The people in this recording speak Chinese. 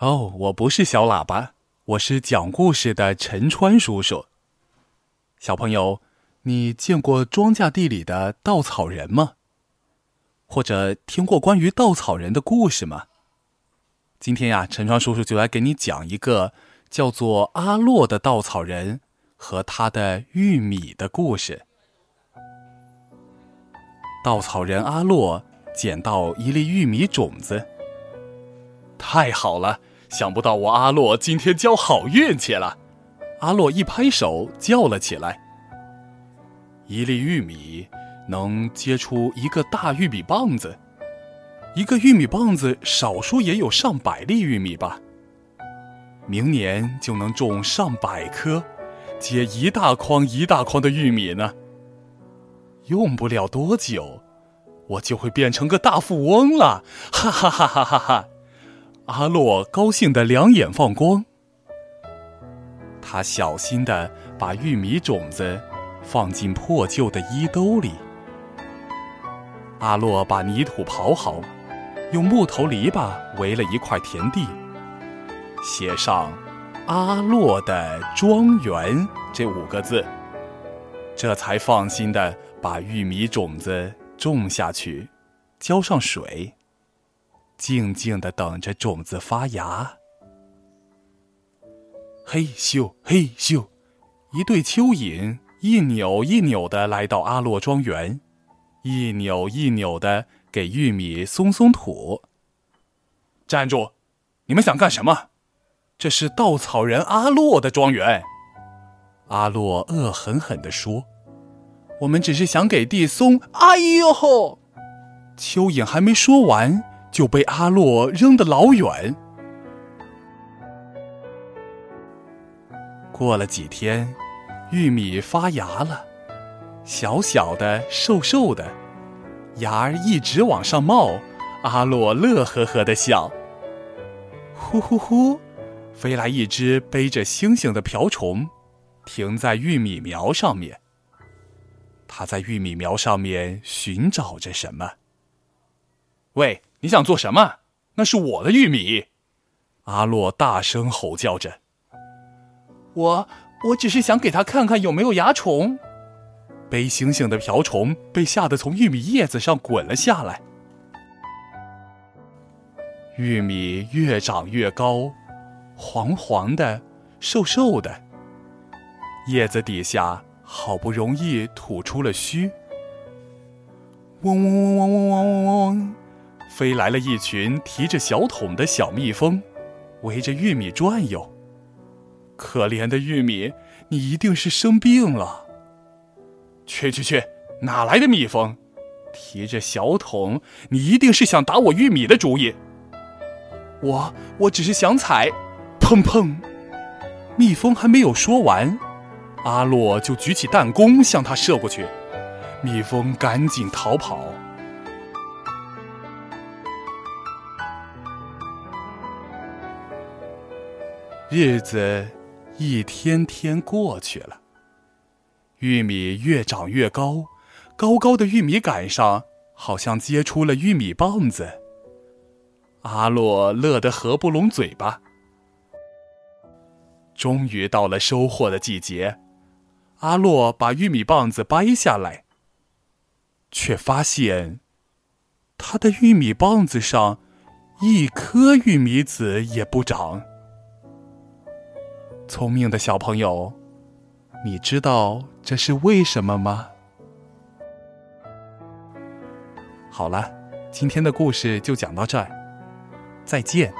哦，我不是小喇叭，我是讲故事的陈川叔叔。小朋友，你见过庄稼地里的稻草人吗？或者听过关于稻草人的故事吗？今天呀，陈川叔叔就来给你讲一个叫做阿洛的稻草人和他的玉米的故事。稻草人阿洛捡到一粒玉米种子，太好了！想不到我阿洛今天交好运气了，阿洛一拍手叫了起来。一粒玉米能结出一个大玉米棒子，一个玉米棒子少说也有上百粒玉米吧。明年就能种上百棵，结一大筐一大筐的玉米呢。用不了多久，我就会变成个大富翁了！哈哈哈哈哈哈。阿洛高兴的两眼放光，他小心的把玉米种子放进破旧的衣兜里。阿洛把泥土刨好，用木头篱笆围了一块田地，写上“阿洛的庄园”这五个字，这才放心的把玉米种子种下去，浇上水。静静的等着种子发芽。嘿咻嘿咻，一对蚯蚓一扭一扭的来到阿洛庄园，一扭一扭的给玉米松松土。站住！你们想干什么？这是稻草人阿洛的庄园。阿洛恶狠狠地说：“我们只是想给地松。”哎呦！蚯蚓还没说完。就被阿洛扔得老远。过了几天，玉米发芽了，小小的、瘦瘦的，芽儿一直往上冒。阿洛乐呵呵的笑。呼呼呼，飞来一只背着星星的瓢虫，停在玉米苗上面。它在玉米苗上面寻找着什么？喂！你想做什么？那是我的玉米！阿洛大声吼叫着。我我只是想给他看看有没有蚜虫。背星星的瓢虫被吓得从玉米叶子上滚了下来。玉米越长越高，黄黄的，瘦瘦的。叶子底下好不容易吐出了须。嗡嗡嗡嗡嗡嗡嗡嗡。飞来了一群提着小桶的小蜜蜂，围着玉米转悠。可怜的玉米，你一定是生病了。去去去，哪来的蜜蜂？提着小桶，你一定是想打我玉米的主意。我我只是想采，砰砰！蜜蜂还没有说完，阿洛就举起弹弓向他射过去。蜜蜂赶紧逃跑。日子一天天过去了，玉米越长越高，高高的玉米杆上好像结出了玉米棒子。阿洛乐得合不拢嘴巴。终于到了收获的季节，阿洛把玉米棒子掰下来，却发现他的玉米棒子上一颗玉米籽也不长。聪明的小朋友，你知道这是为什么吗？好了，今天的故事就讲到这儿，再见。